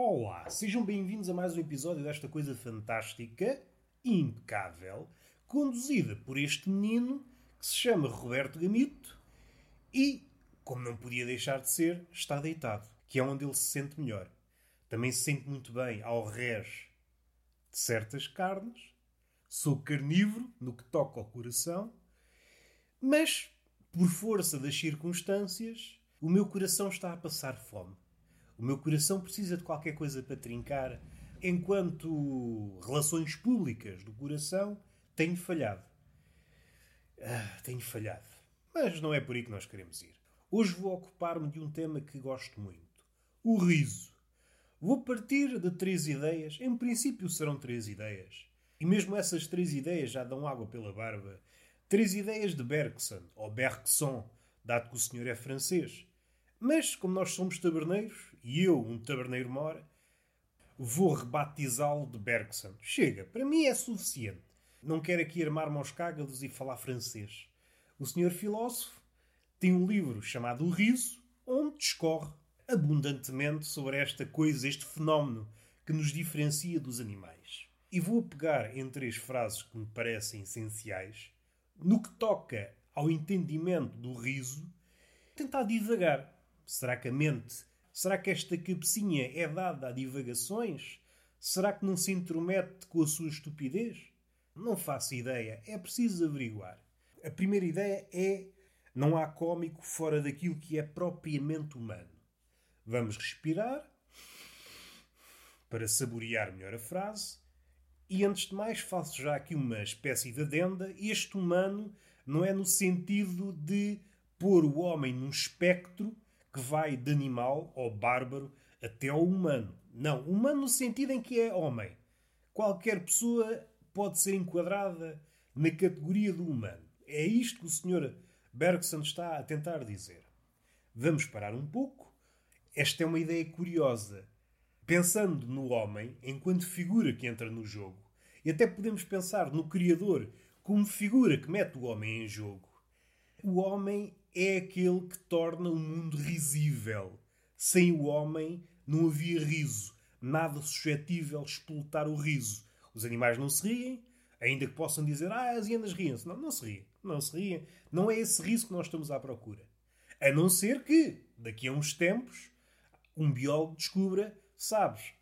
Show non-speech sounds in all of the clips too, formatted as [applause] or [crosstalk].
Olá, sejam bem-vindos a mais um episódio desta coisa fantástica impecável, conduzida por este menino que se chama Roberto Gamito e, como não podia deixar de ser, está deitado, que é onde ele se sente melhor. Também se sente muito bem ao rés de certas carnes. Sou carnívoro no que toca ao coração, mas, por força das circunstâncias, o meu coração está a passar fome. O meu coração precisa de qualquer coisa para trincar, enquanto relações públicas do coração tenho falhado. Ah, tenho falhado. Mas não é por aí que nós queremos ir. Hoje vou ocupar-me de um tema que gosto muito: o riso. Vou partir de três ideias. Em princípio serão três ideias. E mesmo essas três ideias já dão água pela barba. Três ideias de Bergson, ou Bergson, dado que o senhor é francês. Mas, como nós somos taberneiros, e eu, um taberneiro mora, vou rebatizá-lo de Bergson. Chega, para mim é suficiente. Não quero aqui armar-me aos cágados e falar francês. O senhor filósofo tem um livro chamado O Riso, onde discorre abundantemente sobre esta coisa, este fenómeno que nos diferencia dos animais. E vou pegar em três frases que me parecem essenciais no que toca ao entendimento do riso, tentar divagar. Será que a mente Será que esta cabecinha é dada a divagações? Será que não se intromete com a sua estupidez? Não faço ideia. É preciso averiguar. A primeira ideia é não há cómico fora daquilo que é propriamente humano. Vamos respirar para saborear melhor a frase. E antes de mais, faço já aqui uma espécie de adenda. Este humano não é no sentido de pôr o homem num espectro que vai de animal ou bárbaro até ao humano. Não, humano no sentido em que é homem. Qualquer pessoa pode ser enquadrada na categoria do humano. É isto que o Sr. Bergson está a tentar dizer. Vamos parar um pouco. Esta é uma ideia curiosa. Pensando no homem enquanto figura que entra no jogo, e até podemos pensar no Criador como figura que mete o homem em jogo, o homem é aquele que torna o mundo risível. Sem o homem não havia riso, nada suscetível de explotar o riso. Os animais não se riem, ainda que possam dizer, ah, as hienas riem-se. Não, não se riem, não se riem. Não é esse riso que nós estamos à procura. A não ser que, daqui a uns tempos, um biólogo descubra, sabes,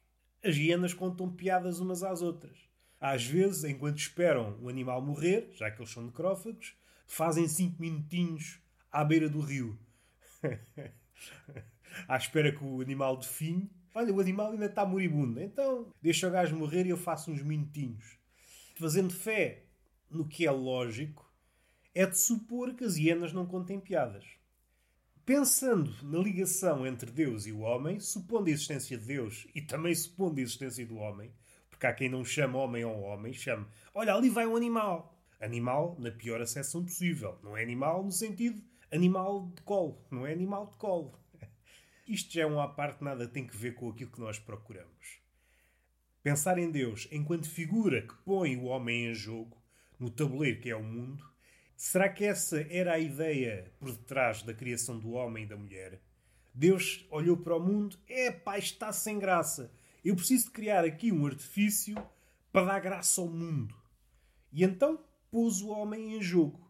as hienas contam piadas umas às outras. Às vezes, enquanto esperam o animal morrer, já que eles são necrófagos, fazem cinco minutinhos à beira do rio. [laughs] à espera que o animal define. Olha, o animal ainda está moribundo. Então, deixa o gajo morrer e eu faço uns minutinhos. Fazendo fé no que é lógico, é de supor que as hienas não contem piadas. Pensando na ligação entre Deus e o homem, supondo a existência de Deus e também supondo a existência do homem, porque há quem não chama homem ao homem, chama, olha, ali vai um animal. Animal na pior acessão possível. Não é animal no sentido animal de colo, não é animal de colo. Isto já é uma parte, nada tem que ver com aquilo que nós procuramos. Pensar em Deus enquanto figura que põe o homem em jogo, no tabuleiro que é o mundo, será que essa era a ideia por detrás da criação do homem e da mulher? Deus olhou para o mundo, é pá, está sem graça. Eu preciso de criar aqui um artifício para dar graça ao mundo. E então pôs o homem em jogo.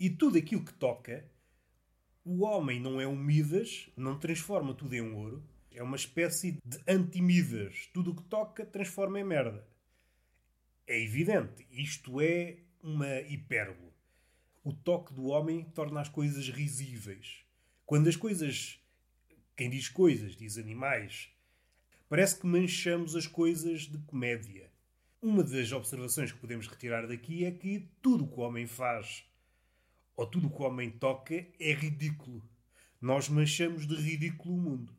E tudo aquilo que toca o homem não é um Midas, não transforma tudo em ouro. É uma espécie de anti-Midas. Tudo o que toca transforma em merda. É evidente. Isto é uma hipérbole. O toque do homem torna as coisas risíveis. Quando as coisas. Quem diz coisas, diz animais. Parece que manchamos as coisas de comédia. Uma das observações que podemos retirar daqui é que tudo o que o homem faz ou tudo o que o homem toca é ridículo. Nós manchamos de ridículo o mundo.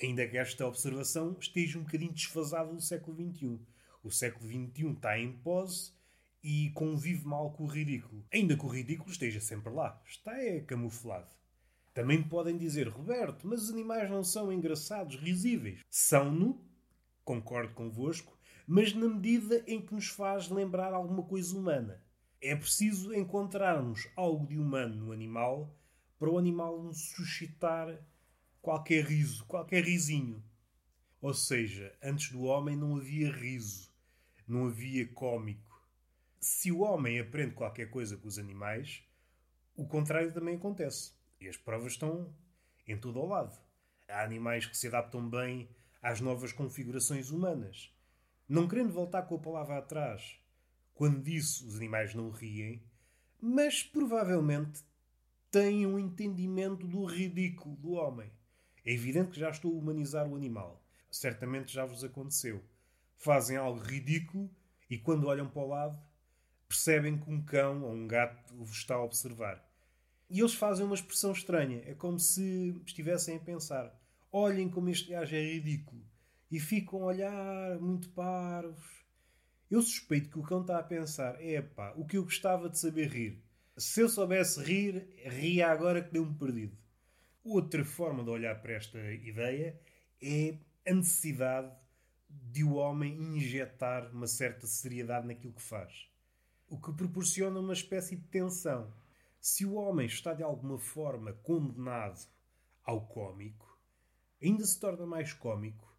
Ainda que esta observação esteja um bocadinho desfasada do século XXI. O século XXI está em pose e convive mal com o ridículo. Ainda que o ridículo esteja sempre lá. Está é camuflado. Também podem dizer, Roberto, mas os animais não são engraçados, risíveis. São-no, concordo convosco, mas na medida em que nos faz lembrar alguma coisa humana. É preciso encontrarmos algo de humano no animal para o animal nos suscitar qualquer riso, qualquer risinho. Ou seja, antes do homem não havia riso, não havia cómico. Se o homem aprende qualquer coisa com os animais, o contrário também acontece. E as provas estão em todo ao lado. Há animais que se adaptam bem às novas configurações humanas. Não querendo voltar com a palavra atrás, quando disso os animais não riem, mas provavelmente têm um entendimento do ridículo do homem. É evidente que já estou a humanizar o animal. Certamente já vos aconteceu. Fazem algo ridículo e quando olham para o lado percebem que um cão ou um gato vos está a observar. E eles fazem uma expressão estranha. É como se estivessem a pensar: olhem como este gajo é ridículo. E ficam a olhar muito parvos. Eu suspeito que o cão está a pensar: é pá, o que eu gostava de saber rir. Se eu soubesse rir, ria agora que deu-me perdido. Outra forma de olhar para esta ideia é a necessidade de o homem injetar uma certa seriedade naquilo que faz. O que proporciona uma espécie de tensão. Se o homem está de alguma forma condenado ao cômico, ainda se torna mais cômico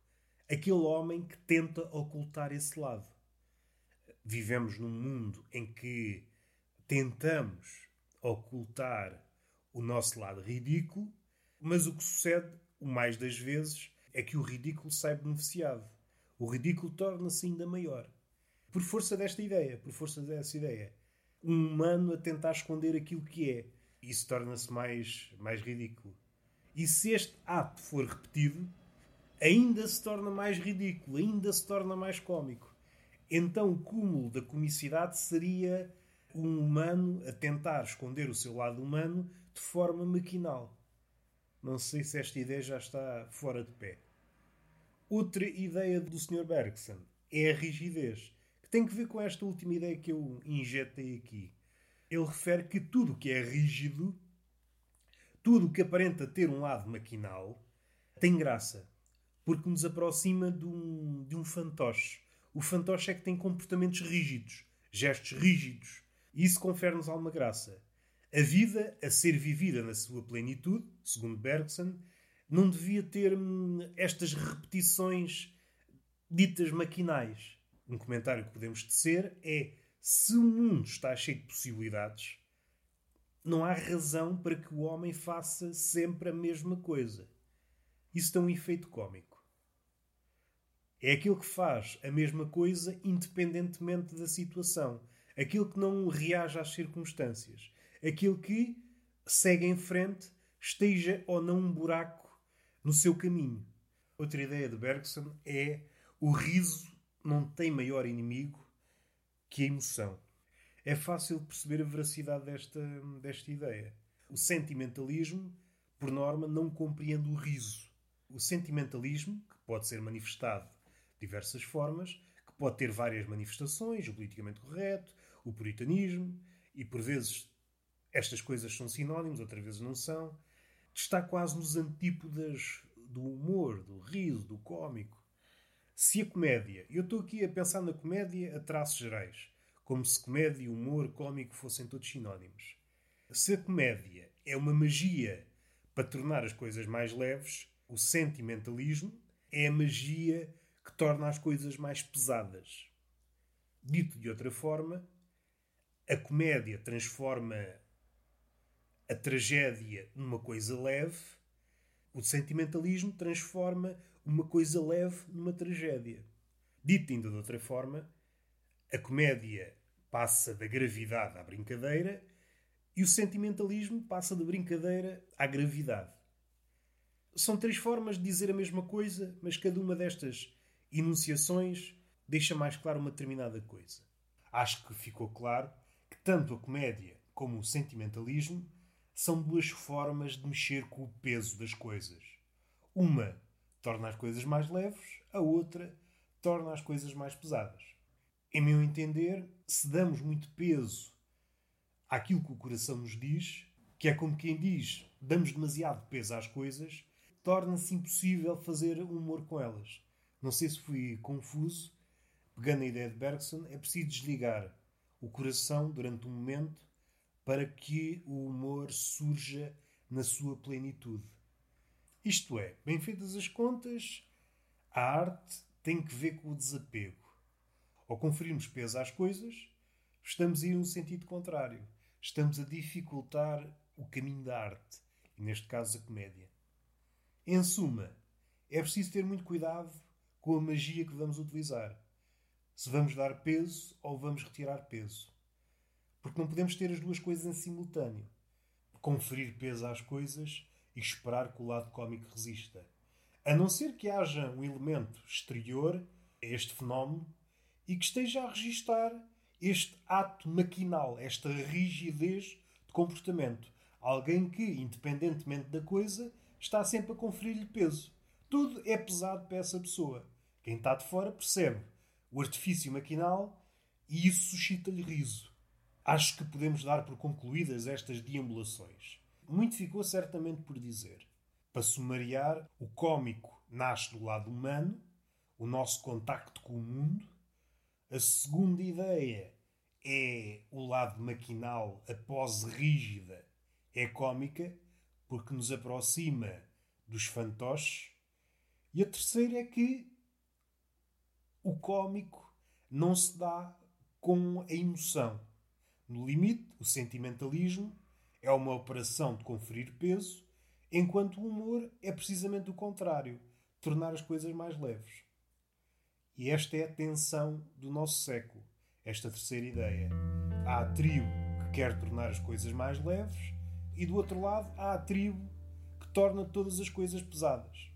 aquele homem que tenta ocultar esse lado. Vivemos num mundo em que tentamos ocultar o nosso lado ridículo, mas o que sucede, o mais das vezes, é que o ridículo sai beneficiado. O ridículo torna-se ainda maior. Por força desta ideia, por força dessa ideia um humano a tentar esconder aquilo que é. Isso torna-se mais, mais ridículo. E se este ato for repetido, ainda se torna mais ridículo, ainda se torna mais cômico. Então o cúmulo da comicidade seria um humano a tentar esconder o seu lado humano de forma maquinal. Não sei se esta ideia já está fora de pé. Outra ideia do Sr. Bergson é a rigidez que tem que ver com esta última ideia que eu injetei aqui. Ele refere que tudo que é rígido, tudo que aparenta ter um lado maquinal, tem graça, porque nos aproxima de um, de um fantoche. O fantoche é que tem comportamentos rígidos, gestos rígidos, e isso confere-nos alguma graça. A vida, a ser vivida na sua plenitude, segundo Bergson, não devia ter hum, estas repetições ditas maquinais um comentário que podemos tecer é: se o mundo está cheio de possibilidades, não há razão para que o homem faça sempre a mesma coisa. Isso tem um efeito cômico. É aquilo que faz a mesma coisa independentemente da situação. Aquilo que não reage às circunstâncias. Aquilo que segue em frente, esteja ou não um buraco no seu caminho. Outra ideia de Bergson é o riso não tem maior inimigo que a emoção. É fácil perceber a veracidade desta, desta ideia. O sentimentalismo, por norma, não compreende o riso. O sentimentalismo, que pode ser manifestado diversas formas, que pode ter várias manifestações, o politicamente correto, o puritanismo, e por vezes estas coisas são sinónimos, outras vezes não são, está quase nos antípodas do humor, do riso, do cômico. Se a comédia, eu estou aqui a pensar na comédia a traços gerais, como se comédia, humor, cómico fossem todos sinónimos. Se a comédia é uma magia para tornar as coisas mais leves, o sentimentalismo é a magia torna as coisas mais pesadas. Dito de outra forma, a comédia transforma a tragédia numa coisa leve, o sentimentalismo transforma uma coisa leve numa tragédia. Dito ainda de outra forma, a comédia passa da gravidade à brincadeira e o sentimentalismo passa da brincadeira à gravidade. São três formas de dizer a mesma coisa, mas cada uma destas enunciações deixa mais claro uma determinada coisa. Acho que ficou claro que tanto a comédia como o sentimentalismo são duas formas de mexer com o peso das coisas. Uma torna as coisas mais leves, a outra torna as coisas mais pesadas. Em meu entender, se damos muito peso àquilo que o coração nos diz, que é como quem diz, damos demasiado peso às coisas, torna-se impossível fazer humor com elas. Não sei se fui confuso. Pegando a ideia de Bergson, é preciso desligar o coração durante um momento para que o humor surja na sua plenitude. Isto é, bem feitas as contas, A arte tem que ver com o desapego. Ao conferirmos peso às coisas, estamos a ir no sentido contrário. Estamos a dificultar o caminho da arte, e neste caso a comédia. Em suma, é preciso ter muito cuidado com a magia que vamos utilizar. Se vamos dar peso ou vamos retirar peso. Porque não podemos ter as duas coisas em simultâneo. Conferir peso às coisas e esperar que o lado cómico resista. A não ser que haja um elemento exterior a este fenómeno e que esteja a registar este ato maquinal, esta rigidez de comportamento. Alguém que, independentemente da coisa, está sempre a conferir-lhe peso. Tudo é pesado para essa pessoa. Quem está de fora percebe o artifício maquinal e isso suscita-lhe riso. Acho que podemos dar por concluídas estas deambulações. Muito ficou certamente por dizer. Para sumariar, o cômico nasce do lado humano, o nosso contacto com o mundo, a segunda ideia é o lado maquinal, a pose rígida é cômica, porque nos aproxima dos fantoches. E a terceira é que o cômico não se dá com a emoção. No limite, o sentimentalismo é uma operação de conferir peso, enquanto o humor é precisamente o contrário tornar as coisas mais leves. E esta é a tensão do nosso século, esta terceira ideia. Há a tribo que quer tornar as coisas mais leves, e do outro lado há a tribo que torna todas as coisas pesadas.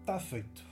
Está feito.